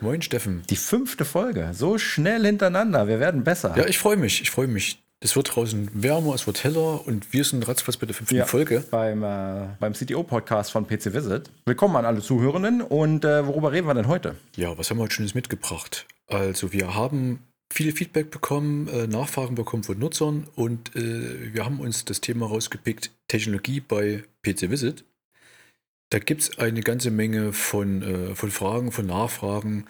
Moin Steffen. Die fünfte Folge. So schnell hintereinander. Wir werden besser. Ja, ich freue mich. Ich freue mich. Es wird draußen wärmer, es wird heller und wir sind ratzfatz bei der fünften ja, Folge. Beim, äh, beim CTO-Podcast von PC Visit. Willkommen an alle Zuhörenden. Und äh, worüber reden wir denn heute? Ja, was haben wir heute Schönes mitgebracht? Also, wir haben viel Feedback bekommen, äh, Nachfragen bekommen von Nutzern und äh, wir haben uns das Thema rausgepickt: Technologie bei PC Visit. Da gibt es eine ganze Menge von, äh, von Fragen, von Nachfragen,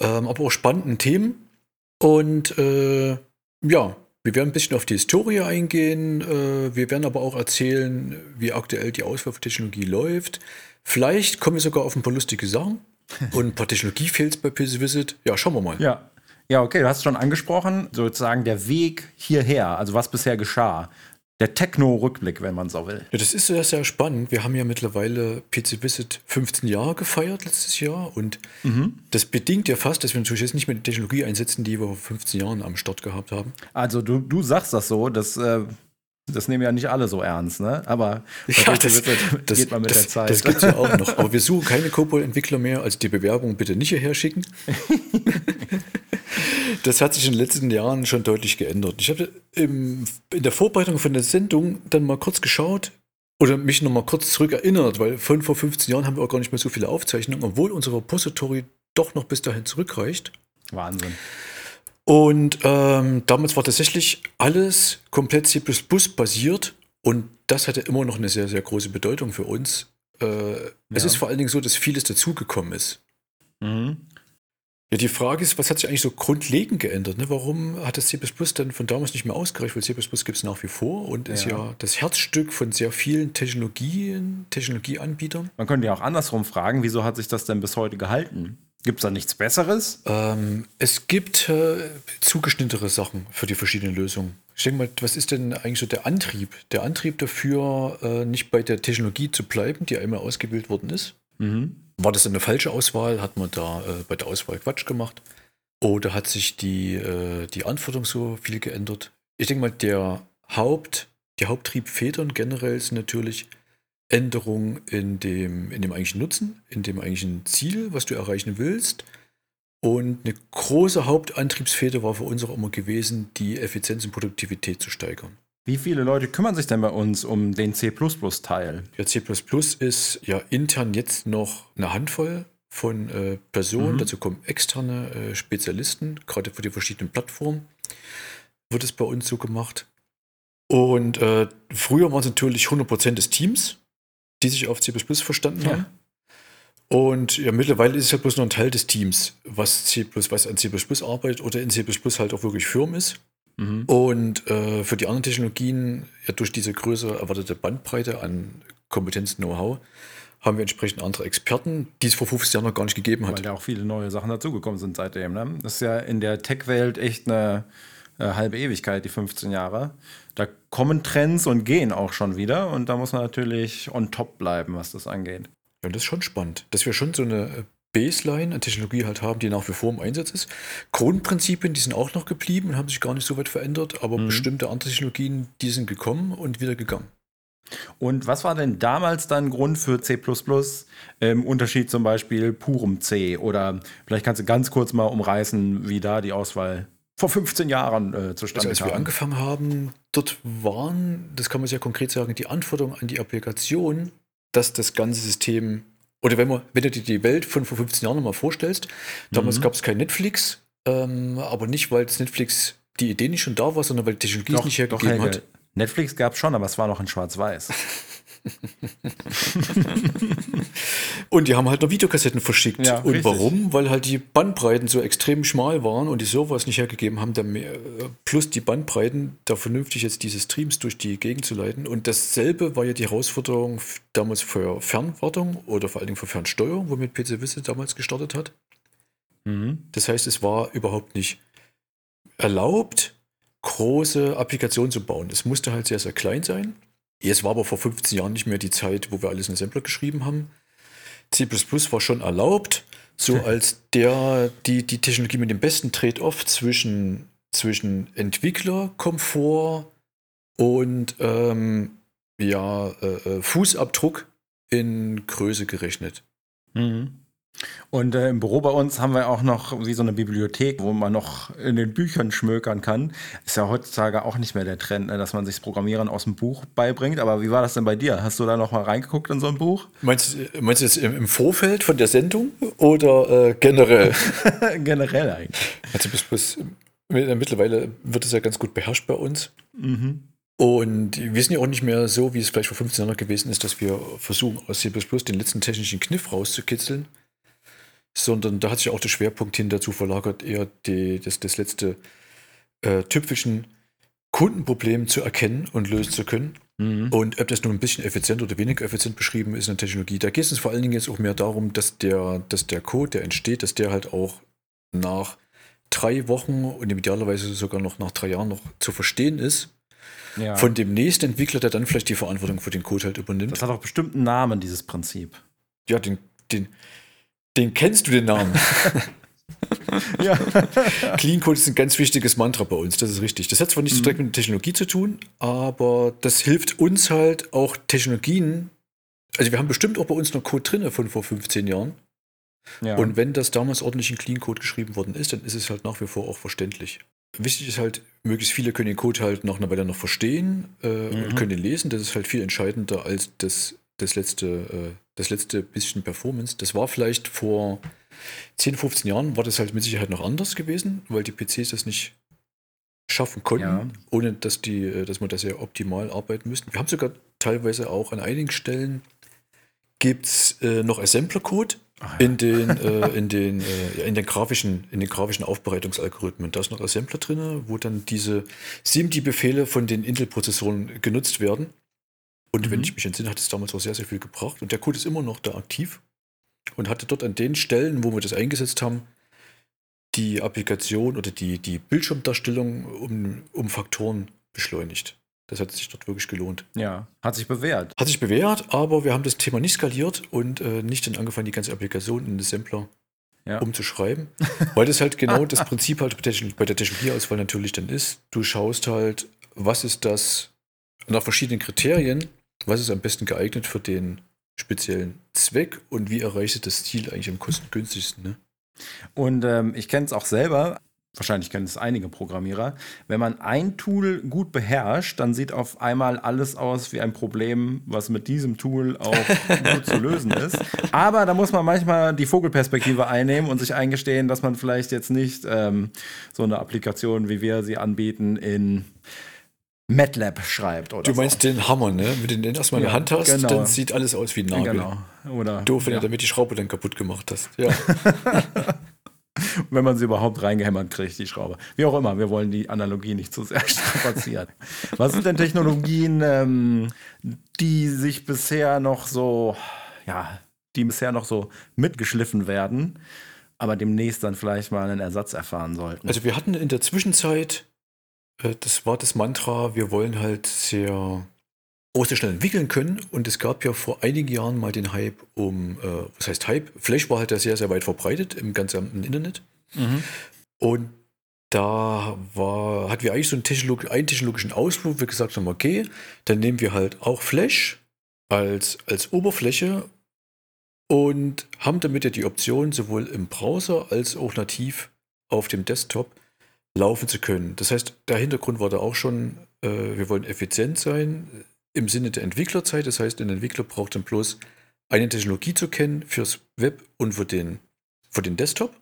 ähm, aber auch spannenden Themen. Und äh, ja, wir werden ein bisschen auf die Historie eingehen. Äh, wir werden aber auch erzählen, wie aktuell die Auswahl von Technologie läuft. Vielleicht kommen wir sogar auf ein paar lustige Sachen und ein paar Technologie-Fails bei PC Visit. Ja, schauen wir mal. Ja. Ja, okay, du hast es schon angesprochen, sozusagen der Weg hierher, also was bisher geschah der Techno-Rückblick, wenn man so will. Ja, das ist sehr, sehr spannend. Wir haben ja mittlerweile PC Visit 15 Jahre gefeiert letztes Jahr und mhm. das bedingt ja fast, dass wir natürlich jetzt nicht mehr die Technologie einsetzen, die wir vor 15 Jahren am Start gehabt haben. Also du, du sagst das so, das, äh, das nehmen ja nicht alle so ernst, ne? Aber ja, das, das, geht man mit das, der Zeit. Das gibt es ja auch noch. Aber wir suchen keine Cobol-Entwickler mehr, also die Bewerbung bitte nicht hierher schicken. Das hat sich in den letzten Jahren schon deutlich geändert. Ich habe in der Vorbereitung von der Sendung dann mal kurz geschaut oder mich noch mal kurz zurück erinnert, weil von vor 15 Jahren haben wir auch gar nicht mehr so viele Aufzeichnungen, obwohl unser Repository doch noch bis dahin zurückreicht. Wahnsinn. Und ähm, damals war tatsächlich alles komplett C basiert und das hatte immer noch eine sehr, sehr große Bedeutung für uns. Äh, ja. Es ist vor allen Dingen so, dass vieles dazugekommen ist. Mhm. Ja, die Frage ist, was hat sich eigentlich so grundlegend geändert? Ne? Warum hat das C dann von damals nicht mehr ausgereicht? Weil C gibt es nach wie vor und ist ja. ja das Herzstück von sehr vielen Technologien, Technologieanbietern. Man könnte ja auch andersrum fragen, wieso hat sich das denn bis heute gehalten? Gibt es da nichts Besseres? Ähm, es gibt äh, zugeschnittere Sachen für die verschiedenen Lösungen. Ich denke mal, was ist denn eigentlich so der Antrieb? Der Antrieb dafür, äh, nicht bei der Technologie zu bleiben, die einmal ausgebildet worden ist, mhm. War das eine falsche Auswahl? Hat man da äh, bei der Auswahl Quatsch gemacht? Oder hat sich die, äh, die Anforderung so viel geändert? Ich denke mal, der Haupt, die Haupttriebfedern generell sind natürlich Änderungen in dem, in dem eigentlichen Nutzen, in dem eigentlichen Ziel, was du erreichen willst. Und eine große Hauptantriebsfeder war für uns auch immer gewesen, die Effizienz und Produktivität zu steigern. Wie viele Leute kümmern sich denn bei uns um den C++-Teil? Ja, C++ ist ja intern jetzt noch eine Handvoll von äh, Personen. Mhm. Dazu kommen externe äh, Spezialisten, gerade für die verschiedenen Plattformen wird es bei uns so gemacht. Und äh, früher waren es natürlich 100% des Teams, die sich auf C++ verstanden ja. haben. Und ja, mittlerweile ist es ja bloß noch ein Teil des Teams, was, C++, was an C++ arbeitet oder in C++ halt auch wirklich Firm ist. Mhm. Und äh, für die anderen Technologien, ja, durch diese größere erwartete Bandbreite an Kompetenz, Know-how, haben wir entsprechend andere Experten, die es vor 50 Jahren noch gar nicht gegeben hat. Weil ja auch viele neue Sachen dazugekommen sind seitdem. Ne? Das ist ja in der Tech-Welt echt eine äh, halbe Ewigkeit, die 15 Jahre. Da kommen Trends und gehen auch schon wieder und da muss man natürlich on top bleiben, was das angeht. Ja, das ist schon spannend, dass wir schon so eine Baseline an Technologie halt haben, die nach wie vor im Einsatz ist. Grundprinzipien, die sind auch noch geblieben und haben sich gar nicht so weit verändert, aber mhm. bestimmte andere Technologien, die sind gekommen und wieder gegangen. Und was war denn damals dann Grund für C im Unterschied zum Beispiel purem C? Oder vielleicht kannst du ganz kurz mal umreißen, wie da die Auswahl vor 15 Jahren äh, zustande also, als kam. wir angefangen haben, dort waren, das kann man sehr konkret sagen, die Anforderungen an die Applikation, dass das ganze System oder wenn, man, wenn du dir die Welt von vor 15 Jahren nochmal vorstellst, damals mhm. gab es kein Netflix, ähm, aber nicht, weil das Netflix die Idee nicht schon da war, sondern weil die Technologie es nicht hergegeben doch, hat. Netflix gab es schon, aber es war noch in Schwarz-Weiß. und die haben halt noch Videokassetten verschickt. Ja, und richtig. warum? Weil halt die Bandbreiten so extrem schmal waren und die Server es nicht hergegeben haben, mehr, plus die Bandbreiten, da vernünftig jetzt diese Streams durch die Gegend zu leiten. Und dasselbe war ja die Herausforderung damals für Fernwartung oder vor allen Dingen für Fernsteuerung, womit PC Visit damals gestartet hat. Mhm. Das heißt, es war überhaupt nicht erlaubt, große Applikation zu bauen. Es musste halt sehr, sehr klein sein. Es war aber vor 15 Jahren nicht mehr die Zeit, wo wir alles in Assembler geschrieben haben. C war schon erlaubt, so als der, die, die Technologie mit dem besten Trade-off zwischen, zwischen Entwicklerkomfort und ähm, ja, äh, äh, Fußabdruck in Größe gerechnet. Mhm. Und äh, im Büro bei uns haben wir auch noch wie so eine Bibliothek, wo man noch in den Büchern schmökern kann. Ist ja heutzutage auch nicht mehr der Trend, ne, dass man sich das Programmieren aus dem Buch beibringt. Aber wie war das denn bei dir? Hast du da noch mal reingeguckt in so ein Buch? Meinst, meinst du jetzt im, Vorfeld von der Sendung oder äh, generell? generell eigentlich. Also bis, bis, mittlerweile wird es ja ganz gut beherrscht bei uns. Mhm. Und wir sind ja auch nicht mehr so, wie es vielleicht vor 15 Jahren gewesen ist, dass wir versuchen, aus C den letzten technischen Kniff rauszukitzeln, sondern da hat sich auch der Schwerpunkt hin dazu verlagert, eher die, das, das letzte äh, Tüpfelchen Kundenproblem zu erkennen und lösen zu können. Mhm. Und ob das nun ein bisschen effizient oder weniger effizient beschrieben ist in der Technologie, da geht es vor allen Dingen jetzt auch mehr darum, dass der, dass der Code, der entsteht, dass der halt auch nach drei Wochen und idealerweise sogar noch nach drei Jahren noch zu verstehen ist ja. von dem nächsten Entwickler, der dann vielleicht die Verantwortung für den Code halt übernimmt. Das hat auch bestimmt einen Namen, dieses Prinzip. Ja, den, den, den kennst du den Namen. ja. Clean Code ist ein ganz wichtiges Mantra bei uns, das ist richtig. Das hat zwar nichts mhm. direkt mit der Technologie zu tun, aber das hilft uns halt auch Technologien. Also wir haben bestimmt auch bei uns noch Code drin von vor 15 Jahren. Ja. Und wenn das damals ordentlich in Clean Code geschrieben worden ist, dann ist es halt nach wie vor auch verständlich. Wichtig ist halt, möglichst viele können den Code halt nach einer Weile noch verstehen äh, mhm. und können den lesen. Das ist halt viel entscheidender als das, das, letzte, äh, das letzte bisschen Performance. Das war vielleicht vor 10, 15 Jahren, war das halt mit Sicherheit noch anders gewesen, weil die PCs das nicht schaffen konnten, ja. ohne dass, die, äh, dass man das ja optimal arbeiten müssten. Wir haben sogar teilweise auch an einigen Stellen gibt es äh, noch Assembler-Code, in den, äh, in, den, äh, in, den grafischen, in den grafischen Aufbereitungsalgorithmen. Da ist noch Assembler drin, wo dann diese SIMD-Befehle von den Intel-Prozessoren genutzt werden. Und mhm. wenn ich mich entsinne, hat es damals auch sehr, sehr viel gebracht. Und der Code ist immer noch da aktiv und hatte dort an den Stellen, wo wir das eingesetzt haben, die Applikation oder die, die Bildschirmdarstellung um, um Faktoren beschleunigt. Das hat sich dort wirklich gelohnt. Ja, hat sich bewährt. Hat sich bewährt, aber wir haben das Thema nicht skaliert und äh, nicht dann angefangen, die ganze Applikation in den Sampler ja. umzuschreiben. Weil das halt genau das Prinzip halt bei der Technologieauswahl natürlich dann ist. Du schaust halt, was ist das nach verschiedenen Kriterien, was ist am besten geeignet für den speziellen Zweck und wie erreichst du das Ziel eigentlich am kostengünstigsten. Ne? Und ähm, ich kenne es auch selber wahrscheinlich kennen es einige Programmierer, wenn man ein Tool gut beherrscht, dann sieht auf einmal alles aus wie ein Problem, was mit diesem Tool auch gut zu lösen ist. Aber da muss man manchmal die Vogelperspektive einnehmen und sich eingestehen, dass man vielleicht jetzt nicht ähm, so eine Applikation, wie wir sie anbieten, in MATLAB schreibt. Oder du meinst so. den Hammer, ne? Wenn du den erstmal in der Hand hast, genau. dann sieht alles aus wie ein Nagel. Genau. Oder, Doof, wenn ja. du damit die Schraube dann kaputt gemacht hast. Ja. wenn man sie überhaupt reingehämmert kriegt, die Schraube. Wie auch immer, wir wollen die Analogie nicht zu sehr strapazieren. Was sind denn Technologien, ähm, die sich bisher noch so, ja, die bisher noch so mitgeschliffen werden, aber demnächst dann vielleicht mal einen Ersatz erfahren sollten? Also wir hatten in der Zwischenzeit, das war das Mantra, wir wollen halt sehr sehr schnell entwickeln können. Und es gab ja vor einigen Jahren mal den Hype um, äh, was heißt Hype? Flash war halt ja sehr, sehr weit verbreitet im ganzen Internet. Mhm. Und da war, hatten wir eigentlich so einen, Technolog einen technologischen Ausflug. Wir gesagt haben, okay, dann nehmen wir halt auch Flash als, als Oberfläche und haben damit ja die Option, sowohl im Browser als auch nativ auf dem Desktop laufen zu können. Das heißt, der Hintergrund war da auch schon, äh, wir wollen effizient sein, im Sinne der Entwicklerzeit. Das heißt, ein Entwickler braucht dann bloß eine Technologie zu kennen fürs Web und für den, für den Desktop.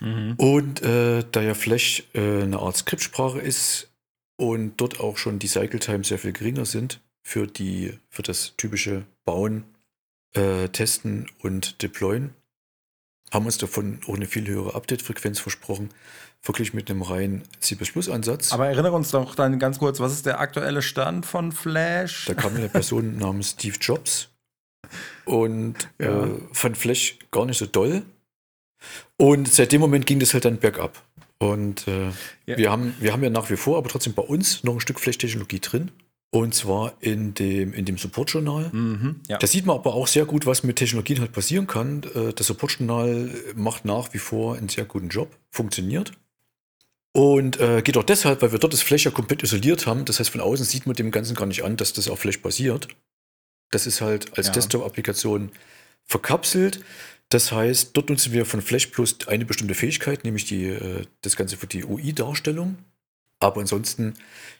Mhm. Und äh, da ja Flash äh, eine Art Skriptsprache ist und dort auch schon die Cycle Time sehr viel geringer sind für, die, für das typische Bauen, äh, Testen und Deployen, haben uns davon auch eine viel höhere Update-Frequenz versprochen wirklich mit einem reinen C++-Ansatz. Aber erinnere uns doch dann ganz kurz, was ist der aktuelle Stand von Flash? Da kam eine Person namens Steve Jobs und ja. äh, fand Flash gar nicht so doll. Und seit dem Moment ging das halt dann bergab. Und äh, Ja. wir, haben, wir haben ja nach wie vor, aber trotzdem bei uns noch ein Stück Flecht-Technologie drin. Und zwar in dem, in dem Support-Journal. Mhm, ja. Da sieht man aber auch sehr gut, was mit Technologien halt passieren kann. Äh, Das Support-Journal macht nach wie vor einen sehr guten Job, funktioniert. Und äh, geht auch deshalb, weil wir dort das Flash ja komplett isoliert haben. Das heißt, von außen sieht man dem Ganzen gar nicht an, dass das auf Flash basiert. Das ist halt als Ja. Desktop-Applikation verkapselt. Das heißt, dort nutzen wir von Flash Plus eine bestimmte Fähigkeit, nämlich die, äh, das Ganze für die UI-Darstellung. Aber ansonsten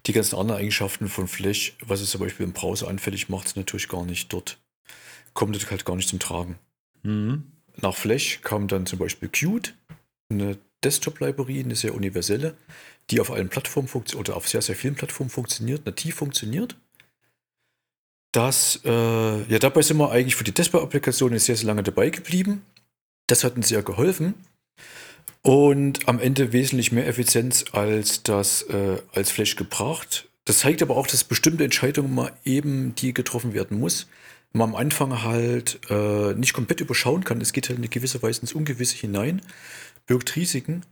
die ganzen anderen Eigenschaften von Flash, was es zum Beispiel im Browser anfällig macht, natürlich gar nicht dort, kommt das halt gar nicht zum Tragen. Mhm. Nach Flash kam dann zum Beispiel Qt, eine Desktop-Library, eine sehr universelle, die auf allen Plattformen funktioniert oder auf sehr, sehr vielen Plattformen funktioniert, nativ funktioniert. Das, äh, ja, dabei sind wir eigentlich für die Desktop-Applikationen sehr, sehr lange dabei geblieben. Das hat uns sehr geholfen. Und am Ende wesentlich mehr Effizienz als das äh, als Flash gebracht. Das zeigt aber auch, dass bestimmte Entscheidungen mal eben die getroffen werden muss. Man am Anfang halt äh, nicht komplett überschauen kann. Es geht halt in eine gewisse Weise ins Ungewisse hinein, birgt Risiken.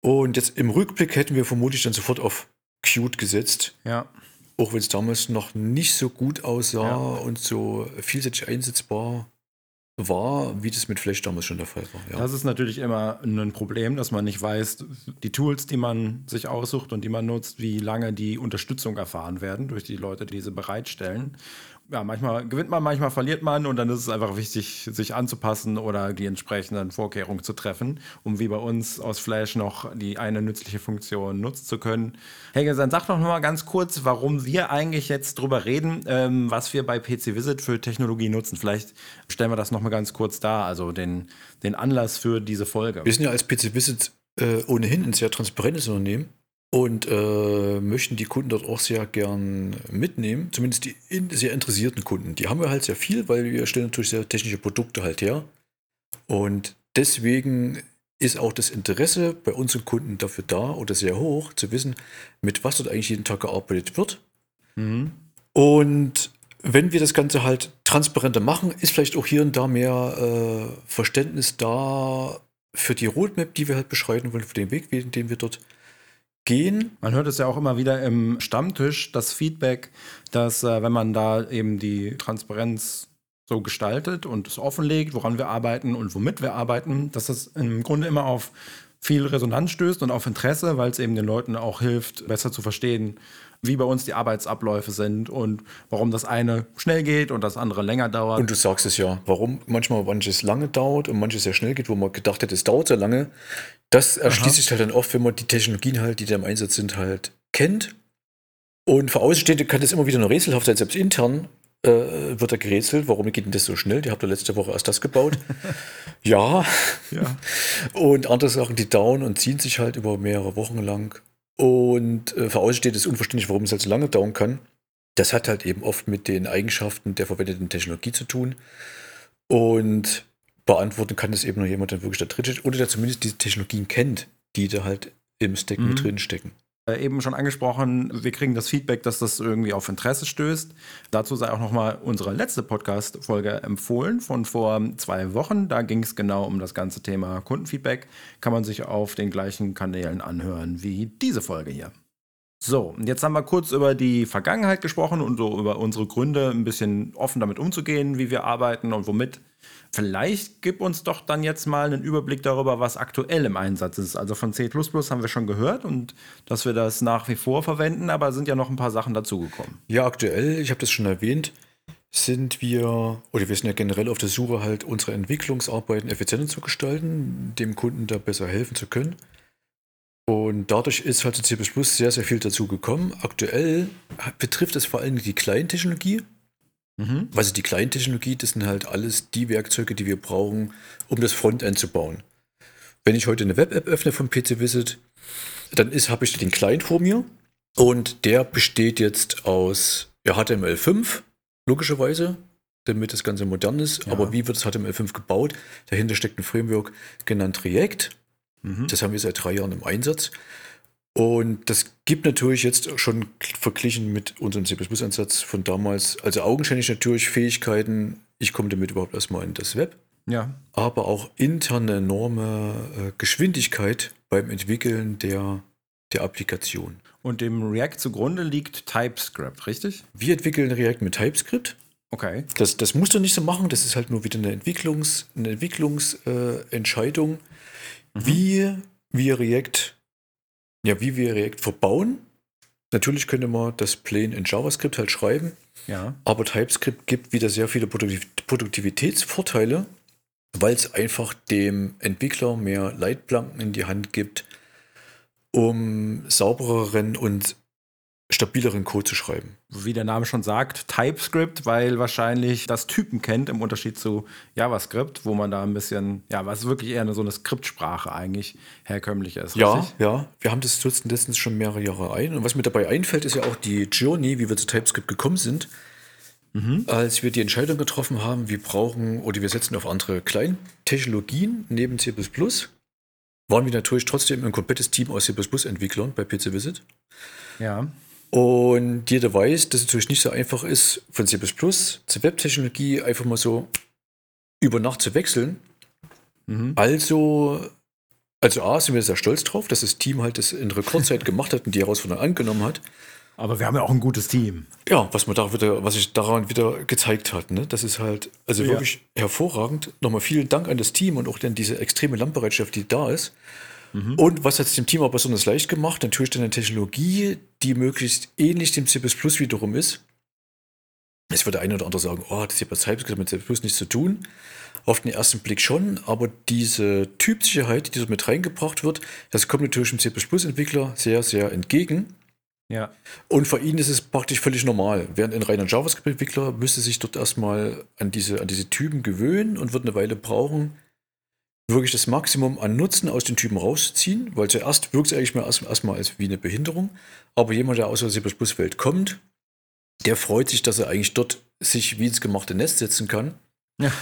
Und jetzt im Rückblick hätten wir vermutlich dann sofort auf Qt gesetzt, ja. auch wenn es damals noch nicht so gut aussah Ja. und so vielseitig einsetzbar war, wie das mit Flash damals schon der Fall war. Ja. Das ist natürlich immer ein Problem, dass man nicht weiß, die Tools, die man sich aussucht und die man nutzt, wie lange die Unterstützung erfahren werden durch die Leute, die sie bereitstellen. Ja, manchmal gewinnt man, manchmal verliert man und dann ist es einfach wichtig, sich anzupassen oder die entsprechenden Vorkehrungen zu treffen, um wie bei uns aus Flash noch die eine nützliche Funktion nutzen zu können. Helge, dann sag doch noch mal ganz kurz, warum wir eigentlich jetzt drüber reden, ähm, was wir bei PC Visit für Technologie nutzen. Vielleicht stellen wir das noch mal ganz kurz dar, also den, den Anlass für diese Folge. Wir sind ja als PC Visit äh, ohnehin ein sehr transparentes Unternehmen und äh, möchten die Kunden dort auch sehr gern mitnehmen, zumindest die in, sehr interessierten Kunden. Die haben wir halt sehr viel, weil wir stellen natürlich sehr technische Produkte halt her. Und deswegen ist auch das Interesse bei unseren Kunden dafür da oder sehr hoch, zu wissen, mit was dort eigentlich jeden Tag gearbeitet wird. Mhm. Und wenn wir das Ganze halt transparenter machen, ist vielleicht auch hier und da mehr äh, Verständnis da für die Roadmap, die wir halt beschreiten wollen, für den Weg, den wir dort gehen. Man hört es ja auch immer wieder im Stammtisch, das Feedback, dass äh, wenn man da eben die Transparenz so gestaltet und es offenlegt, woran wir arbeiten und womit wir arbeiten, dass das im Grunde immer auf viel Resonanz stößt und auf Interesse, weil es eben den Leuten auch hilft, besser zu verstehen, wie bei uns die Arbeitsabläufe sind und warum das eine schnell geht und das andere länger dauert. Und du sagst es ja, warum manchmal manches lange dauert und manches sehr schnell geht, wo man gedacht hätte, es dauert so lange. Das erschließt sich halt dann oft, wenn man die Technologien halt, die da im Einsatz sind, halt kennt. Und für Außenstehende kann das immer wieder noch rätselhaft sein, selbst intern äh, wird da gerätselt, warum geht denn das so schnell? Die habt ihr letzte Woche erst das gebaut. ja. ja. Und andere Sachen, die dauern und ziehen sich halt über mehrere Wochen lang. Und äh, für Außenstehende ist unverständlich, warum es halt so lange dauern kann. Das hat halt eben oft mit den Eigenschaften der verwendeten Technologie zu tun. Und beantworten kann das eben nur jemand, der wirklich da drin steht oder der zumindest diese Technologien kennt, die da halt im Stack Mhm. mit drin stecken. Äh, Eben schon angesprochen, wir kriegen das Feedback, dass das irgendwie auf Interesse stößt. Dazu sei auch nochmal unsere letzte Podcast-Folge empfohlen von vor zwei Wochen. Da ging es genau um das ganze Thema Kundenfeedback. Kann man sich auf den gleichen Kanälen anhören wie diese Folge hier. So, und jetzt haben wir kurz über die Vergangenheit gesprochen und so über unsere Gründe, ein bisschen offen damit umzugehen, wie wir arbeiten und womit. Vielleicht gib uns doch dann jetzt mal einen Überblick darüber, was aktuell im Einsatz ist. Also von C haben wir schon gehört und dass wir das nach wie vor verwenden, aber sind ja noch ein paar Sachen dazugekommen. Ja, aktuell, ich habe das schon erwähnt, sind wir, oder wir sind ja generell auf der Suche, halt unsere Entwicklungsarbeiten effizienter zu gestalten, dem Kunden da besser helfen zu können. Und dadurch ist halt zu C sehr, sehr viel dazu gekommen. Aktuell betrifft es vor allem die Client-Technologie. Mhm. Also die Client-Technologie, das sind halt alles die Werkzeuge, die wir brauchen, um das Frontend zu bauen. Wenn ich heute eine Web-App öffne vom PC Visit, dann ist, habe ich den Client vor mir und der besteht jetzt aus ja, HTML5, logischerweise, damit das Ganze modern ist. Ja. Aber wie wird das HTML5 gebaut? Dahinter steckt ein Framework genannt React. Mhm. Das haben wir seit drei Jahren im Einsatz. Und das gibt natürlich jetzt schon verglichen mit unserem C++-Ansatz von damals, also augenscheinlich natürlich Fähigkeiten, ich komme damit überhaupt erstmal in das Web. Ja. aber auch interne enorme äh, Geschwindigkeit beim Entwickeln der, der Applikation. Und dem React zugrunde liegt TypeScript, richtig? Wir entwickeln React mit TypeScript. Okay. Das, das musst du nicht so machen, das ist halt nur wieder eine Entwicklungs, eine Entwicklungsentscheidung, äh, Entscheidung, wie wir React, ja, wie wir React verbauen. Natürlich könnte man das plain in JavaScript halt schreiben, Ja. aber TypeScript gibt wieder sehr viele Produktiv Produktivitätsvorteile, weil es einfach dem Entwickler mehr Leitplanken in die Hand gibt, um saubereren und stabileren Code zu schreiben. Wie der Name schon sagt, TypeScript, weil wahrscheinlich das Typen kennt im Unterschied zu JavaScript, wo man da ein bisschen, ja, was wirklich eher eine, so eine Skriptsprache eigentlich herkömmlich ist. Ja, richtig? ja. Wir haben das nutzen letztens schon mehrere Jahre ein. Und was mir dabei einfällt, ist ja auch die Journey, wie wir zu TypeScript gekommen sind. Als wir die Entscheidung getroffen haben, wir brauchen oder wir setzen auf andere Kleintechnologien neben C, waren wir natürlich trotzdem ein komplettes Team aus C-Entwicklern bei PC Visit. Ja. Und jeder weiß, dass es natürlich nicht so einfach ist, von C zur Webtechnologie einfach mal so über Nacht zu wechseln. Mhm. Also, also A, sind wir sehr stolz drauf, dass das Team halt das in Rekordzeit gemacht hat und die Herausforderung angenommen hat. Aber wir haben ja auch ein gutes Team. Ja, was man da wieder, was sich daran wieder gezeigt hat, ne? Das ist halt, also Ja. wirklich hervorragend. Nochmal vielen Dank an das Team und auch dann diese extreme Landbereitschaft, die da ist. Und was hat es dem Team aber besonders leicht gemacht? Natürlich dann eine Technologie, die möglichst ähnlich dem C wiederum ist. Es wird der eine oder andere sagen, oh, das hat bei TypeScript mit C nichts zu tun. Auf den ersten Blick schon, aber diese Typsicherheit, die dort mit reingebracht wird, das kommt natürlich dem C-Entwickler sehr, sehr entgegen. Ja. Und für ihn ist es praktisch völlig normal. Während ein reiner JavaScript-Entwickler müsste sich dort erstmal an diese, an diese Typen gewöhnen und wird eine Weile brauchen, wirklich das Maximum an Nutzen aus den Typen rauszuziehen, weil zuerst wirkt es eigentlich mal erst- erstmal als wie eine Behinderung. Aber jemand, der aus der C-Welt kommt, der freut sich, dass er eigentlich dort sich wie ins gemachte Nest setzen kann. Ja.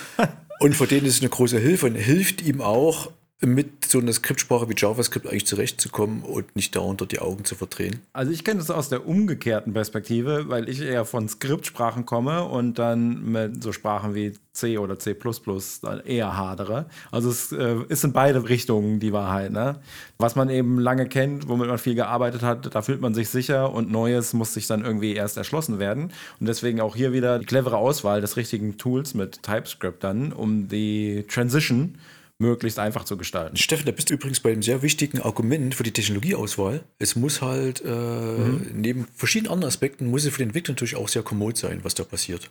Und für den ist es eine große Hilfe und hilft ihm auch, mit so einer Skriptsprache wie JavaScript eigentlich zurechtzukommen und nicht dort die Augen zu verdrehen. Also ich kenne das aus der umgekehrten Perspektive, weil ich eher von Skriptsprachen komme und dann mit so Sprachen wie C oder C++ eher hadere. Also es äh, ist in beide Richtungen die Wahrheit. Ne? Was man eben lange kennt, womit man viel gearbeitet hat, da fühlt man sich sicher und Neues muss sich dann irgendwie erst erschlossen werden. Und deswegen auch hier wieder die clevere Auswahl des richtigen Tools mit TypeScript dann, um die Transition möglichst einfach zu gestalten. Steffen, da bist du übrigens bei einem sehr wichtigen Argument für die Technologieauswahl. Es muss halt äh, neben verschiedenen anderen Aspekten, muss es für den Entwickler natürlich auch sehr kommod sein, was da passiert.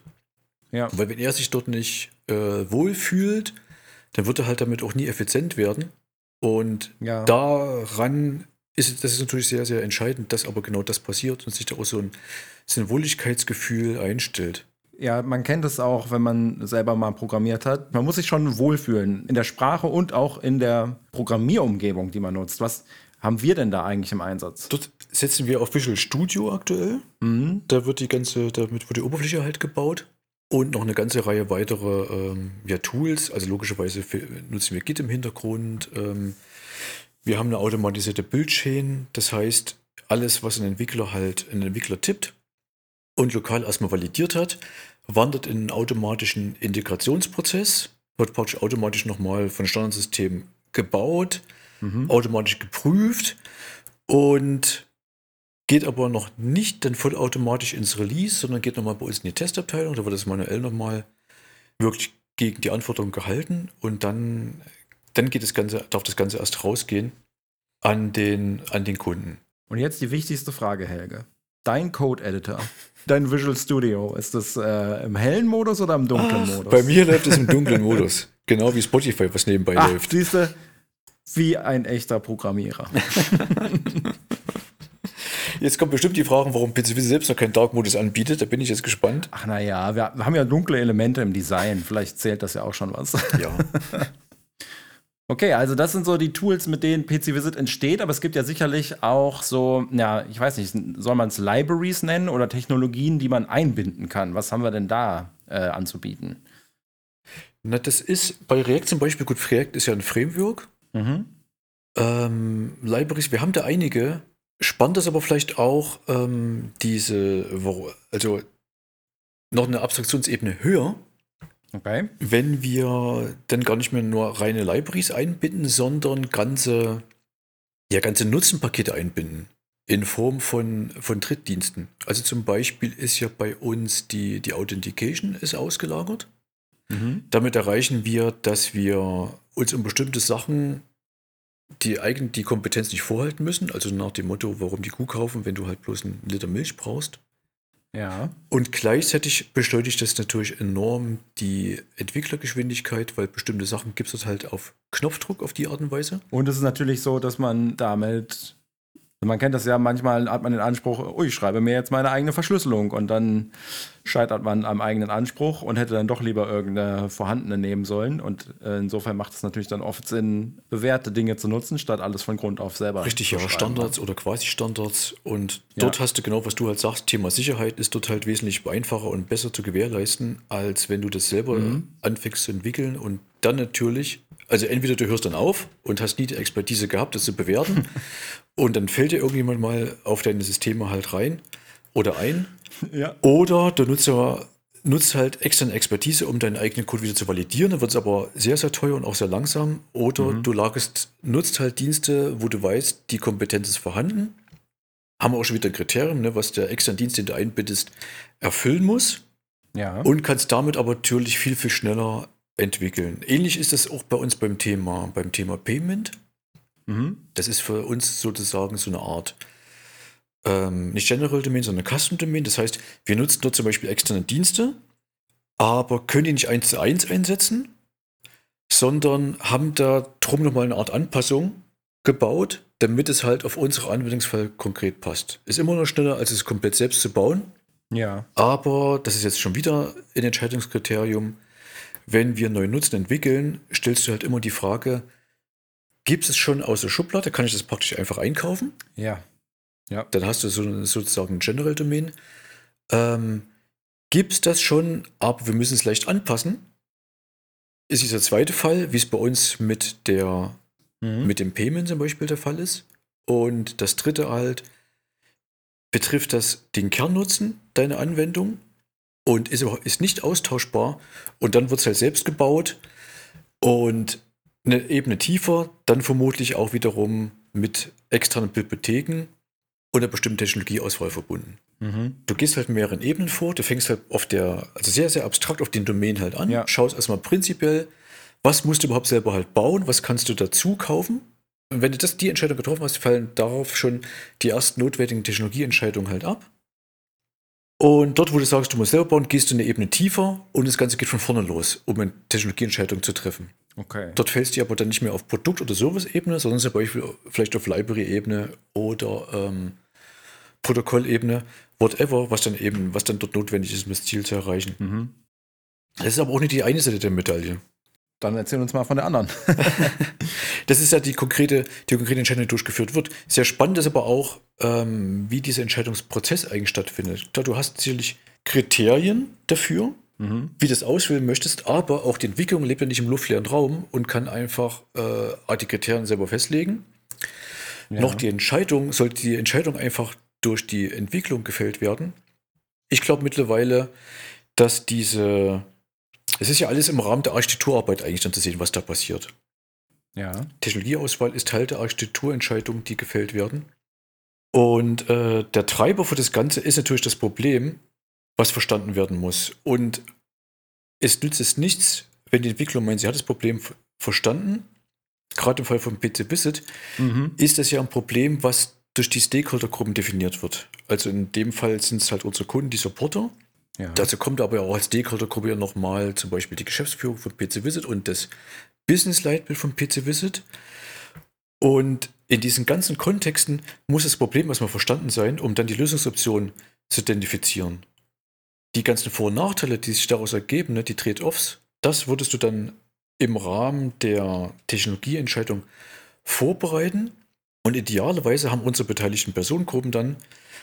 Ja. Weil wenn er sich dort nicht äh, wohlfühlt, dann wird er halt damit auch nie effizient werden. Und Ja. daran ist das ist natürlich sehr, sehr entscheidend, dass aber genau das passiert und sich da auch so ein, so ein Wohligkeitsgefühl einstellt. Ja, man kennt es auch, wenn man selber mal programmiert hat. Man muss sich schon wohlfühlen in der Sprache und auch in der Programmierumgebung, die man nutzt. Was haben wir denn da eigentlich im Einsatz? Dort setzen wir auf Visual Studio aktuell. Da wird die ganze, damit wird die Oberfläche halt gebaut. Und noch eine ganze Reihe weitere ähm, ja, Tools. Also logischerweise nutzen wir Git im Hintergrund. Ähm, wir haben eine automatisierte Bildchain. Das heißt, alles, was ein Entwickler halt, ein Entwickler tippt und lokal erstmal validiert hat, wandert in einen automatischen Integrationsprozess, wird praktisch automatisch nochmal von Standardsystem gebaut, automatisch geprüft und geht aber noch nicht dann vollautomatisch ins Release, sondern geht nochmal bei uns in die Testabteilung. Da wird das manuell nochmal wirklich gegen die Anforderungen gehalten und dann, dann geht das Ganze, darf das Ganze erst rausgehen an den, an den Kunden. Und jetzt die wichtigste Frage, Helge. Dein Code-Editor, dein Visual Studio, ist das äh, im hellen Modus oder im dunklen Modus? Bei mir läuft es im dunklen Modus. Genau wie Spotify, was nebenbei Ach, läuft. siehst du, wie ein echter Programmierer. Jetzt kommt bestimmt die Frage, warum PCV selbst noch keinen Dark-Modus anbietet. Da bin ich jetzt gespannt. Ach naja, wir, wir haben ja dunkle Elemente im Design. Vielleicht zählt das ja auch schon was. Ja. Okay, also das sind so die Tools, mit denen PC Visit entsteht, aber es gibt ja sicherlich auch so, ja, ich weiß nicht, soll man es Libraries nennen oder Technologien, die man einbinden kann? Was haben wir denn da äh, anzubieten? Na, das ist bei React zum Beispiel, gut, React ist ja ein Framework. Mhm. Ähm, Libraries, wir haben da einige. Spannend ist aber vielleicht auch ähm, diese, also noch eine Abstraktionsebene höher. Okay. wenn wir dann gar nicht mehr nur reine Libraries einbinden, sondern ganze, ja, ganze Nutzenpakete einbinden in Form von, von Drittdiensten. Also zum Beispiel ist ja bei uns die, die Authentication ist ausgelagert. Damit erreichen wir, dass wir uns um bestimmte Sachen die eigen, die Kompetenz nicht vorhalten müssen. Also nach dem Motto, warum die Kuh kaufen, wenn du halt bloß einen Liter Milch brauchst. Ja. Und gleichzeitig beschleunigt das natürlich enorm die Entwicklergeschwindigkeit, weil bestimmte Sachen gibt es halt auf Knopfdruck auf die Art und Weise. Und es ist natürlich so, dass man damit, man kennt das ja, manchmal hat man den Anspruch, oh, ich schreibe mir jetzt meine eigene Verschlüsselung und dann scheitert man am eigenen Anspruch und hätte dann doch lieber irgendeine vorhandene nehmen sollen. Und äh, insofern macht es natürlich dann oft Sinn, bewährte Dinge zu nutzen, statt alles von Grund auf selber Richtig, ja. Standards oder Quasi-Standards. Und dort Ja. hast du genau, was du halt sagst, Thema Sicherheit ist dort halt wesentlich einfacher und besser zu gewährleisten, als wenn du das selber anfängst zu entwickeln und dann natürlich, also entweder du hörst dann auf und hast nie die Expertise gehabt, das zu bewerten und dann fällt dir irgendjemand mal auf deine Systeme halt rein oder ein Ja. oder der Nutzer nutzt halt externe Expertise, um deinen eigenen Code wieder zu validieren. Dann wird es aber sehr, sehr teuer und auch sehr langsam. Oder du lagerst, nutzt halt Dienste, wo du weißt, die Kompetenz ist vorhanden. Haben wir auch schon wieder ein Kriterium, ne, was der externe Dienst, den du einbittest, erfüllen muss. Ja. Und kannst damit aber natürlich viel, viel schneller entwickeln. Ähnlich ist das auch bei uns beim Thema, beim Thema Payment. Mhm. Das ist für uns sozusagen so eine Art, ähm, nicht General Domain, sondern Custom Domain. Das heißt, wir nutzen dort zum Beispiel externe Dienste, aber können die nicht eins zu eins einsetzen, sondern haben da drum nochmal eine Art Anpassung gebaut, damit es halt auf unseren Anwendungsfall konkret passt. Ist immer noch schneller, als es komplett selbst zu bauen. Ja. Aber das ist jetzt schon wieder ein Entscheidungskriterium. Wenn wir neue Nutzen entwickeln, stellst du halt immer die Frage, gibt es schon aus der Schublade, kann ich das praktisch einfach einkaufen? Ja. Ja. Dann hast du so, sozusagen ein General Domain. Ähm, gibt es das schon, aber wir müssen es leicht anpassen? Ist dieser zweite Fall, wie es bei uns mit, der, Mhm. mit dem Payment zum Beispiel der Fall ist. Und das dritte halt, betrifft das den Kernnutzen deiner Anwendung und ist, ist nicht austauschbar. Und dann wird es halt selbst gebaut und eine Ebene tiefer, dann vermutlich auch wiederum mit externen Bibliotheken und einer bestimmten Technologieauswahl verbunden. Mhm. Du gehst halt mehreren Ebenen vor, du fängst halt auf der, also sehr, sehr abstrakt auf den Domain halt an, Ja. schaust erstmal prinzipiell, was musst du überhaupt selber halt bauen, was kannst du dazu kaufen. Und wenn du das, die Entscheidung getroffen hast, fallen darauf schon die ersten notwendigen Technologieentscheidungen halt ab. Und dort, wo du sagst, du musst selber bauen, gehst du eine Ebene tiefer und das Ganze geht von vorne los, um eine Technologieentscheidung zu treffen. Okay. Dort fällst du aber dann nicht mehr auf Produkt- oder Service-Ebene, sondern zum Beispiel vielleicht auf Library-Ebene oder ähm, Protokollebene, whatever, was dann eben, was dann dort notwendig ist, um das Ziel zu erreichen. Mhm. Das ist aber auch nicht die eine Seite der Medaille. Dann erzähl uns mal von der anderen. Das ist ja die konkrete, die konkrete Entscheidung, die durchgeführt wird. Sehr spannend ist aber auch, ähm, wie dieser Entscheidungsprozess eigentlich stattfindet. Klar, du hast sicherlich Kriterien dafür, Mhm. wie du das auswählen möchtest, aber auch die Entwicklung lebt ja nicht im luftleeren Raum und kann einfach äh, die Kriterien selber festlegen. Ja. Noch die Entscheidung, sollte die Entscheidung einfach durch die Entwicklung gefällt werden. Ich glaube mittlerweile, dass diese, es ist ja alles im Rahmen der Architekturarbeit eigentlich dann zu sehen, was da passiert. Ja. Technologieauswahl ist Teil der Architekturentscheidungen, die gefällt werden. Und äh, der Treiber für das Ganze ist natürlich das Problem, was verstanden werden muss. Und es nützt es nichts, wenn die Entwicklung meint, sie hat das Problem ver- verstanden. Gerade im Fall von PC Visit Mhm. ist das ja ein Problem, was durch die Stakeholdergruppen definiert wird. Also in dem Fall sind es halt unsere Kunden, die Supporter. Ja. Dazu kommt aber auch als ja nochmal zum Beispiel die Geschäftsführung von PC Visit und das Business-Leitbild von PC Visit. Und in diesen ganzen Kontexten muss das Problem erstmal verstanden sein, um dann die Lösungsoption zu identifizieren. Die ganzen Vor- und Nachteile, die sich daraus ergeben, ne, die Trade-offs, das würdest du dann im Rahmen der Technologieentscheidung vorbereiten. Und idealerweise haben unsere beteiligten Personengruppen dann,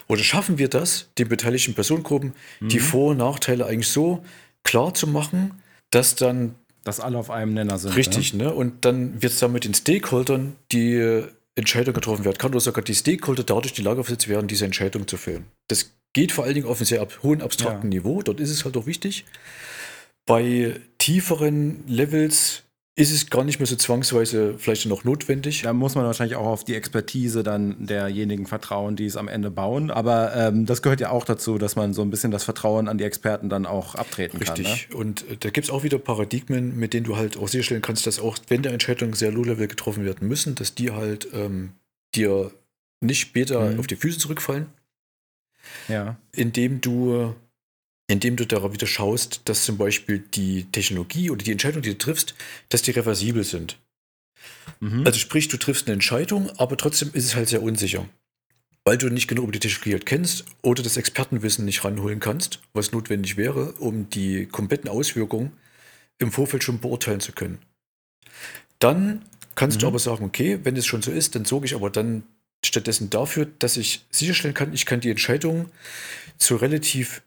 oder schaffen wir das, den beteiligten Personengruppen die Vor- und Nachteile eigentlich so klar zu machen, dass dann Dass alle auf einem Nenner sind. Richtig, ne? Und dann wird es dann mit den Stakeholdern die Entscheidung getroffen werden kann oder sogar die Stakeholder dadurch die Lage versetzt werden, diese Entscheidung zu fällen. Das geht vor allen Dingen auf einem sehr ab hohen abstrakten Niveau. Dort ist es halt auch wichtig. Bei tieferen Levels ist es gar nicht mehr so zwangsweise vielleicht noch notwendig. Da muss man wahrscheinlich auch auf die Expertise dann derjenigen vertrauen, die es am Ende bauen. Aber ähm, das gehört ja auch dazu, dass man so ein bisschen das Vertrauen an die Experten dann auch abtreten Richtig. kann. Ne? Und äh, da gibt es auch wieder Paradigmen, mit denen du halt auch sicherstellen kannst, dass auch, wenn der Entscheidungen sehr low-level getroffen werden müssen, dass die halt ähm, dir nicht später Mhm. auf die Füße zurückfallen, Ja. indem du, indem du darauf wieder schaust, dass zum Beispiel die Technologie oder die Entscheidung, die du triffst, dass die reversibel sind. Mhm. Also sprich, du triffst eine Entscheidung, aber trotzdem ist es halt sehr unsicher. Weil du nicht genug über die Technologie halt kennst oder das Expertenwissen nicht ranholen kannst, was notwendig wäre, um die kompletten Auswirkungen im Vorfeld schon beurteilen zu können. Dann kannst du Mhm. aber sagen, okay, wenn es schon so ist, dann sorge ich aber dann stattdessen dafür, dass ich sicherstellen kann, ich kann die Entscheidung zu relativ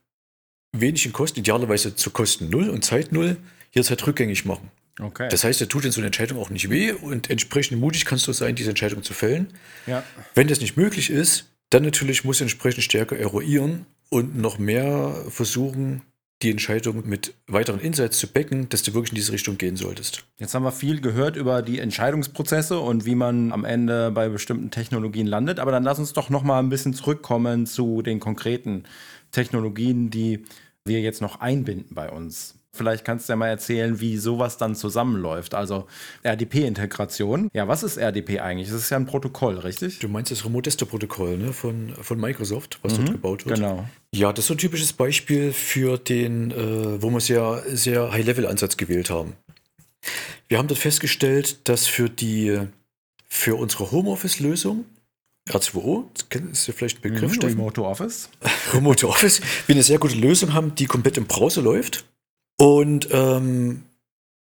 wenigen Kosten, idealerweise zu Kosten null und Zeit null, jederzeit rückgängig machen. okay. Das heißt, er tut in so einer Entscheidung auch nicht weh und entsprechend mutig kannst du sein, diese Entscheidung zu fällen. ja. Wenn das nicht möglich ist, dann natürlich muss entsprechend stärker eruieren und noch mehr versuchen, die Entscheidung mit weiteren Insights zu backen, dass du wirklich in diese Richtung gehen solltest. Jetzt haben wir viel gehört über die Entscheidungsprozesse und wie man am Ende bei bestimmten Technologien landet. Aber dann lass uns doch noch mal ein bisschen zurückkommen zu den konkreten Technologien, die wir jetzt noch einbinden bei uns. Vielleicht kannst du ja mal erzählen, wie sowas dann zusammenläuft. Also RDP-Integration. Ja, was ist RDP eigentlich? Das ist ja ein Protokoll, richtig? Du meinst das Remote Desktop Protokoll ne, von, von Microsoft, was dort gebaut wird? Genau. Ja, das ist so ein typisches Beispiel für den, äh, wo wir sehr, sehr High-Level-Ansatz gewählt haben. Wir haben dort festgestellt, dass für die, für unsere Homeoffice-Lösung, R2O, das kenn- ist ja vielleicht ein Begriff, Mhm, Remote Office. Remote Office, wir eine sehr gute Lösung haben, die komplett im Browser läuft und ähm,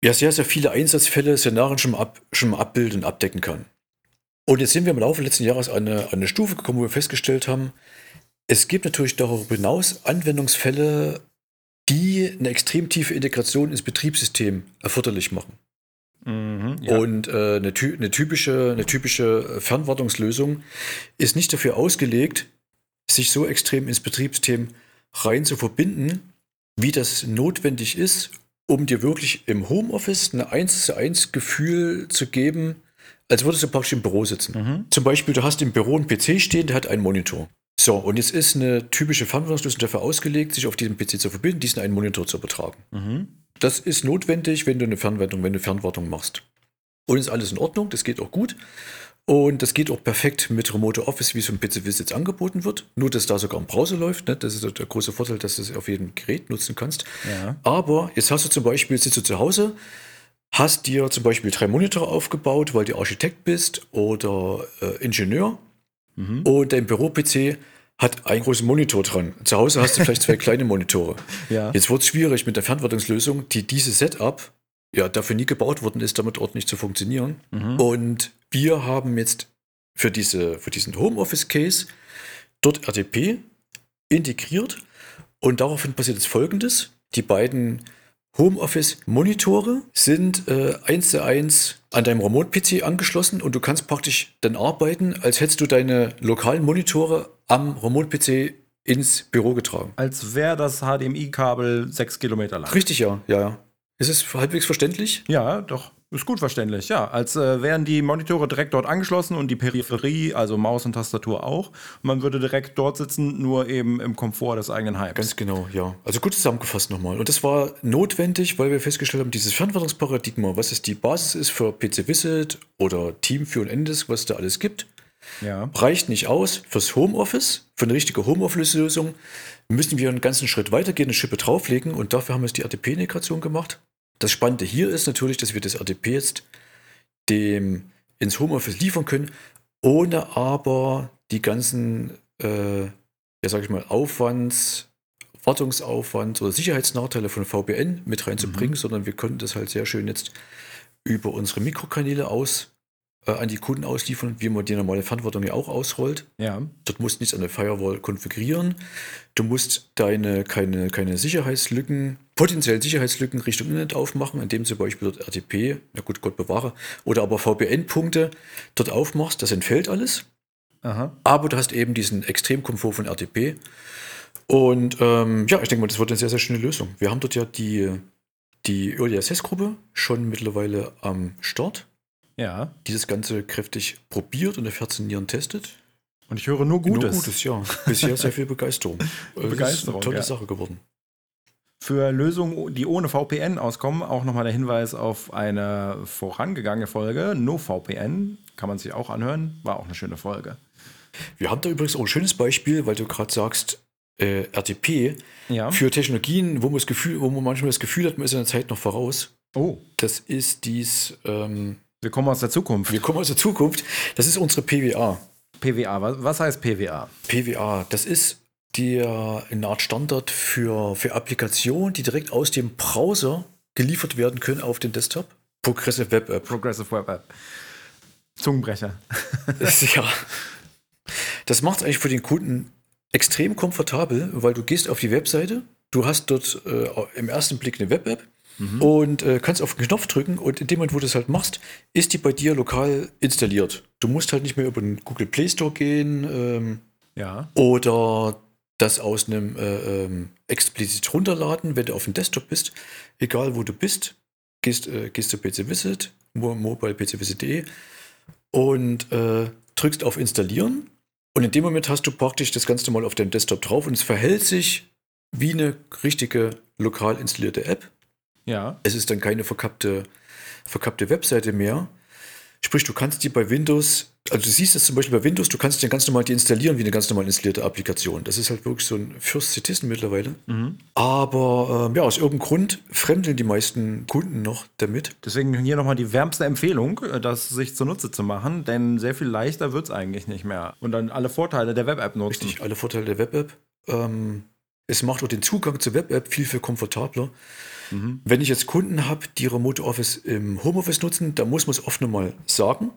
ja, sehr, sehr viele Einsatzfälle, Szenarien schon mal, ab, schon mal abbilden und abdecken kann. Und jetzt sind wir im Laufe letzten Jahres an eine, an eine Stufe gekommen, wo wir festgestellt haben, es gibt natürlich darüber hinaus Anwendungsfälle, die eine extrem tiefe Integration ins Betriebssystem erforderlich machen. Mhm, ja. Und äh, eine, eine typische, eine typische Fernwartungslösung ist nicht dafür ausgelegt, sich so extrem ins Betriebssystem rein zu verbinden, wie das notwendig ist, um dir wirklich im Homeoffice ein 1 zu 1 Gefühl zu geben, als würdest du praktisch im Büro sitzen. Mhm. Zum Beispiel, du hast im Büro einen PC stehen, der hat einen Monitor. So, und jetzt ist eine typische Fernwartungslösung dafür ausgelegt, sich auf diesen PC zu verbinden, diesen einen Monitor zu übertragen. Mhm. Das ist notwendig, wenn du eine Fernwartung, wenn du Fernwartung machst. Und ist alles in Ordnung, das geht auch gut. Und das geht auch perfekt mit Remote Office, wie es vom PC-Wiss jetzt angeboten wird. Nur, dass da sogar im Browser läuft. Ne? Das ist der große Vorteil, dass du es auf jedem Gerät nutzen kannst. Ja. Aber jetzt hast du zum Beispiel, sitzt du zu Hause, hast dir zum Beispiel drei Monitore aufgebaut, weil du Architekt bist oder äh, Ingenieur. Mhm. Und dein Büro-PC hat einen großen Monitor dran. Zu Hause hast du vielleicht zwei kleine Monitore. Ja. Jetzt wird es schwierig mit der Fernwartungslösung, die dieses Setup ja dafür nie gebaut worden ist, damit ordentlich zu funktionieren. Mhm. Und wir haben jetzt für, diese, für diesen Homeoffice-Case dort RDP integriert und daraufhin passiert jetzt folgendes. Die beiden Homeoffice-Monitore sind äh, eins zu eins an deinem Remote-PC angeschlossen und du kannst praktisch dann arbeiten, als hättest du deine lokalen Monitore am Remote-PC ins Büro getragen. Als wäre das HDMI-Kabel sechs Kilometer lang. Richtig, ja, ja, ja. Ist es halbwegs verständlich? Ja, doch. Ist gut verständlich, ja. Als äh, wären die Monitore direkt dort angeschlossen und die Peripherie, also Maus und Tastatur auch. Man würde direkt dort sitzen, nur eben im Komfort des eigenen Heims. Ganz genau, ja. Also gut zusammengefasst nochmal. Und das war notwendig, weil wir festgestellt haben, dieses Fernwartungsparadigma, was es die Basis ist für PC Visit oder Team für und Endes, was da alles gibt, ja. reicht nicht aus fürs Homeoffice. Für eine richtige Homeoffice-Lösung müssen wir einen ganzen Schritt weitergehen, eine Schippe drauflegen und dafür haben wir jetzt die RDP-Integration gemacht. Das Spannende hier ist natürlich, dass wir das RDP jetzt dem ins Homeoffice liefern können, ohne aber die ganzen, äh, ja sag ich mal, Aufwands, Wartungsaufwand oder Sicherheitsnachteile von VPN mit reinzubringen, sondern wir konnten das halt sehr schön jetzt über unsere Mikrokanäle aus äh, an die Kunden ausliefern, wie man die normale Fernwartung ja auch ausrollt. Ja. Dort musst du nichts an der Firewall konfigurieren. Du musst deine keine, keine Sicherheitslücken, potenziellen Sicherheitslücken Richtung Internet aufmachen, indem zum Beispiel dort RTP, na gut, Gott bewahre, oder aber VPN-Punkte dort aufmachst. Das entfällt alles. Aha. Aber du hast eben diesen Extremkomfort von RTP. Und ähm, ja, ich denke mal, das wird eine sehr, sehr schöne Lösung. Wir haben dort ja die, die Early Access Gruppe schon mittlerweile am Start. Ja. Dieses Ganze kräftig probiert und auf Herz und Nieren testet. Und ich höre nur Gutes. Nur Gutes, ja. Bisher sehr viel Begeisterung. Das Begeisterung, ist eine tolle ja. Sache geworden. Für Lösungen, die ohne VPN auskommen, auch nochmal der Hinweis auf eine vorangegangene Folge. NoVPN kann man sich auch anhören. War auch eine schöne Folge. Wir haben da übrigens auch ein schönes Beispiel, weil du gerade sagst, äh, RTP Ja. für Technologien, wo man, das Gefühl, wo man manchmal das Gefühl hat, man ist in der Zeit noch voraus. Oh, Das ist dies, ähm, wir kommen aus der Zukunft. wir kommen aus der Zukunft, das ist unsere PWA. PWA, was, heißt PWA? PWA, das ist der, eine Art Standard für, für Applikationen, die direkt aus dem Browser geliefert werden können auf den Desktop. Progressive Web App. Progressive Web App. Zungenbrecher. ja. Das macht es eigentlich für den Kunden extrem komfortabel, weil du gehst auf die Webseite, du hast dort äh, im ersten Blick eine Web-App und äh, kannst auf den Knopf drücken und in dem Moment, wo du das halt machst, ist die bei dir lokal installiert. Du musst halt nicht mehr über den Google Play Store gehen ähm, Ja. oder das aus einem äh, ähm, explizit runterladen, wenn du auf dem Desktop bist. Egal wo du bist, gehst, äh, gehst zu PC Visit, mo- mobile-pcvisit.de und äh, drückst auf Installieren. Und in dem Moment hast du praktisch das Ganze mal auf deinem Desktop drauf und es verhält sich wie eine richtige lokal installierte App. Ja. Es ist dann keine verkappte, verkappte Webseite mehr. Sprich, du kannst die bei Windows, also du siehst es zum Beispiel bei Windows, du kannst die ganz normal die installieren wie eine ganz normal installierte Applikation. Das ist halt wirklich so ein Fürst Citizen mittlerweile. Aber ähm, ja, aus irgendeinem Grund fremdeln die meisten Kunden noch damit. Deswegen hier nochmal die wärmste Empfehlung, äh, das sich zunutze zu machen, denn sehr viel leichter wird es eigentlich nicht mehr. Und dann alle Vorteile der Web-App nutzen. Richtig, alle Vorteile der Web-App. Ähm, es macht auch den Zugang zur Web-App viel, viel komfortabler. Wenn ich jetzt Kunden habe, die Remote Office im Homeoffice nutzen, da muss man es oft nochmal sagen.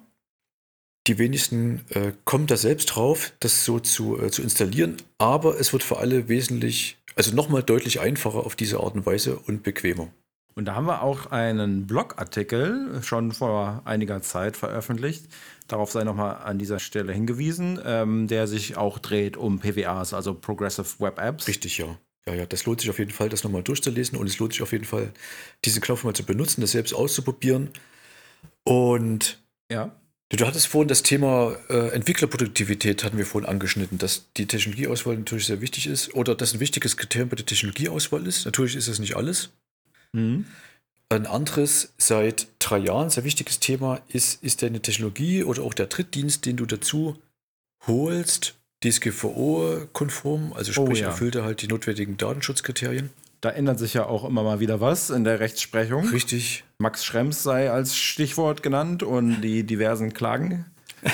Die wenigsten äh, kommen da selbst drauf, das so zu, äh, zu installieren, aber es wird für alle wesentlich, also nochmal deutlich einfacher auf diese Art und Weise und bequemer. Und da haben wir auch einen Blogartikel schon vor einiger Zeit veröffentlicht. Darauf sei nochmal an dieser Stelle hingewiesen, ähm, der sich auch dreht um PWAs, also Progressive Web Apps. Richtig, ja. Ja, ja, das lohnt sich auf jeden Fall, das nochmal durchzulesen und es lohnt sich auf jeden Fall, diesen Knopf mal zu benutzen, das selbst auszuprobieren. Und Ja. Du, du hattest vorhin das Thema äh, Entwicklerproduktivität, hatten wir vorhin angeschnitten, dass die Technologieauswahl natürlich sehr wichtig ist oder dass ein wichtiges Kriterium bei der Technologieauswahl ist. Natürlich ist das nicht alles. Mhm. Ein anderes, seit drei Jahren sehr wichtiges Thema ist, ist deine Technologie oder auch der Drittdienst, den du dazu holst, DSGVO-konform, also Oh, sprich, ja. erfüllt er halt die notwendigen Datenschutzkriterien. Da ändert sich ja auch immer mal wieder was in der Rechtsprechung. Richtig. Max Schrems sei als Stichwort genannt und die diversen Klagen,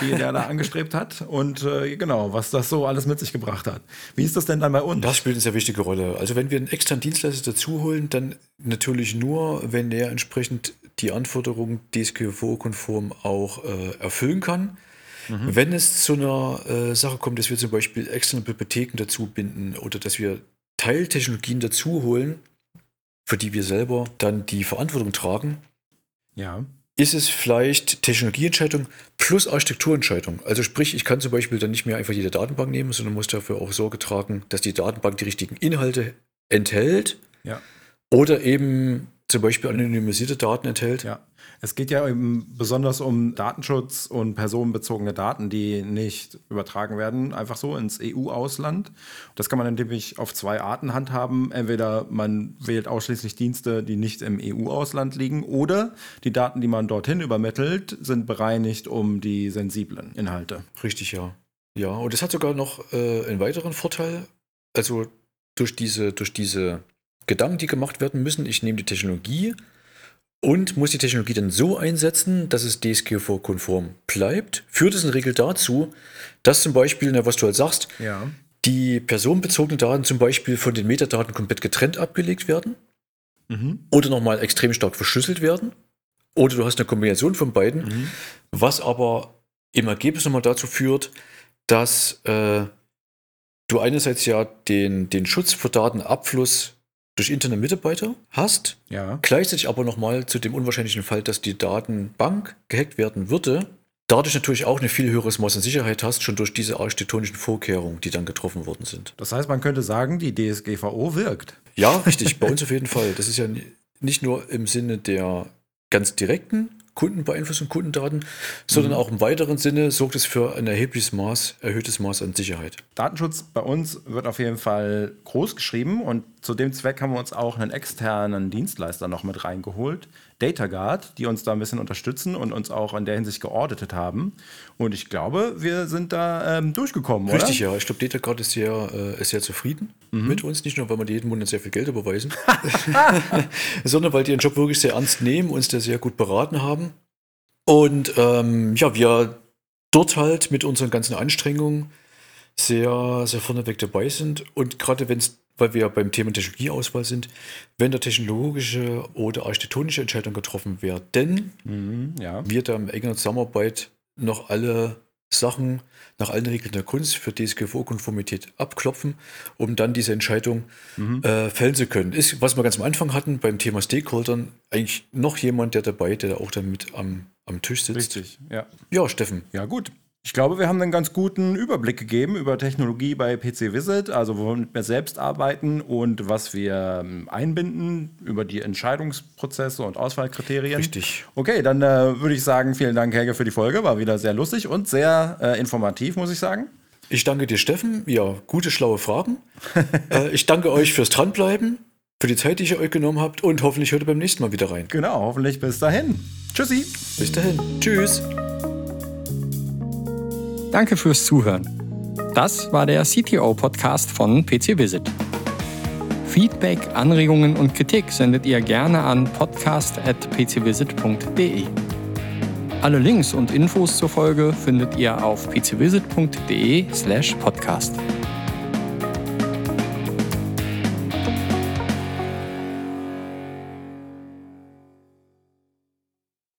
die er da angestrebt hat. Und äh, genau, was das so alles mit sich gebracht hat. Wie ist das denn dann bei uns? Das spielt eine sehr wichtige Rolle. Also wenn wir einen externen Dienstleister dazu holen, dann natürlich nur, wenn der entsprechend die Anforderungen DSGVO-konform auch äh, erfüllen kann. Wenn es zu einer äh, Sache kommt, dass wir zum Beispiel externe Bibliotheken dazu binden oder dass wir Teiltechnologien dazu holen, für die wir selber dann die Verantwortung tragen, Ja. ist es vielleicht Technologieentscheidung plus Architekturentscheidung. Also sprich, ich kann zum Beispiel dann nicht mehr einfach jede Datenbank nehmen, sondern muss dafür auch Sorge tragen, dass die Datenbank die richtigen Inhalte enthält Ja. oder eben zum Beispiel anonymisierte Daten enthält. Ja, es geht ja eben besonders um Datenschutz und personenbezogene Daten, die nicht übertragen werden, einfach so ins EU-Ausland. Das kann man nämlich auf zwei Arten handhaben. Entweder man wählt ausschließlich Dienste, die nicht im EU-Ausland liegen, oder die Daten, die man dorthin übermittelt, sind bereinigt um die sensiblen Inhalte. Richtig, ja. Ja, und es hat sogar noch äh, einen weiteren Vorteil. Also durch diese, durch diese Gedanken, die gemacht werden müssen, ich nehme die Technologie und muss die Technologie dann so einsetzen, dass es DSGVO-konform bleibt, führt es in der Regel dazu, dass zum Beispiel, na, was du halt sagst, Ja. die personenbezogenen Daten zum Beispiel von den Metadaten komplett getrennt abgelegt werden Mhm. oder nochmal extrem stark verschlüsselt werden. Oder du hast eine Kombination von beiden, was aber im Ergebnis nochmal dazu führt, dass äh, du einerseits ja den, den Schutz vor Datenabfluss durch interne Mitarbeiter hast, Ja. gleichzeitig aber nochmal zu dem unwahrscheinlichen Fall, dass die Datenbank gehackt werden würde, dadurch natürlich auch ein viel höheres Maß an Sicherheit hast, schon durch diese architektonischen Vorkehrungen, die dann getroffen worden sind. Das heißt, man könnte sagen, die DSGVO wirkt. Ja, richtig, bei uns auf jeden Fall. Das ist ja nicht nur im Sinne der ganz direkten Kundenbeeinflussung, Kundendaten, sondern Mhm. auch im weiteren Sinne sorgt es für ein erhebliches Maß, erhöhtes Maß an Sicherheit. Datenschutz bei uns wird auf jeden Fall groß geschrieben und zu dem Zweck haben wir uns auch einen externen Dienstleister noch mit reingeholt, DataGuard, die uns da ein bisschen unterstützen und uns auch in der Hinsicht geauditet haben. Und ich glaube, wir sind da ähm, durchgekommen, Richtig, oder? ja. Ich glaube, DataGuard ist sehr, äh, ist sehr zufrieden Mhm. mit uns. Nicht nur, weil wir jeden Monat sehr viel Geld überweisen, sondern weil die ihren Job wirklich sehr ernst nehmen, uns da sehr gut beraten haben. Und ähm, ja, wir dort halt mit unseren ganzen Anstrengungen sehr, sehr vorneweg dabei sind. Und gerade wenn es, weil wir beim Thema Technologieauswahl sind, wenn da technologische oder architektonische Entscheidungen getroffen werden, Mhm, ja. wir da in enger Zusammenarbeit noch alle Sachen nach allen Regeln der Kunst für DSGVO-Konformität abklopfen, um dann diese Entscheidung äh, fällen zu können. Ist, was wir ganz am Anfang hatten beim Thema Stakeholdern, eigentlich noch jemand, der dabei, der auch dann mit am, am Tisch sitzt. Richtig, ja. Ja, Steffen. Ja, gut. Ich glaube, wir haben einen ganz guten Überblick gegeben über Technologie bei PC Visit, also womit wir selbst arbeiten und was wir ähm, einbinden über die Entscheidungsprozesse und Auswahlkriterien. Richtig. Okay, dann äh, würde ich sagen, vielen Dank, Helge, für die Folge. War wieder sehr lustig und sehr äh, informativ, muss ich sagen. Ich danke dir, Steffen. Ja, gute, schlaue Fragen. äh, ich danke euch fürs Dranbleiben, für die Zeit, die ihr euch genommen habt und hoffentlich hört ihr beim nächsten Mal wieder rein. Genau, hoffentlich bis dahin. Tschüssi. Bis dahin. Tschüss. Danke fürs Zuhören. Das war der CTO-Podcast von PC Visit. Feedback, Anregungen und Kritik sendet ihr gerne an podcast.pcvisit.de. Alle Links und Infos zur Folge findet ihr auf pcvisit.de/podcast.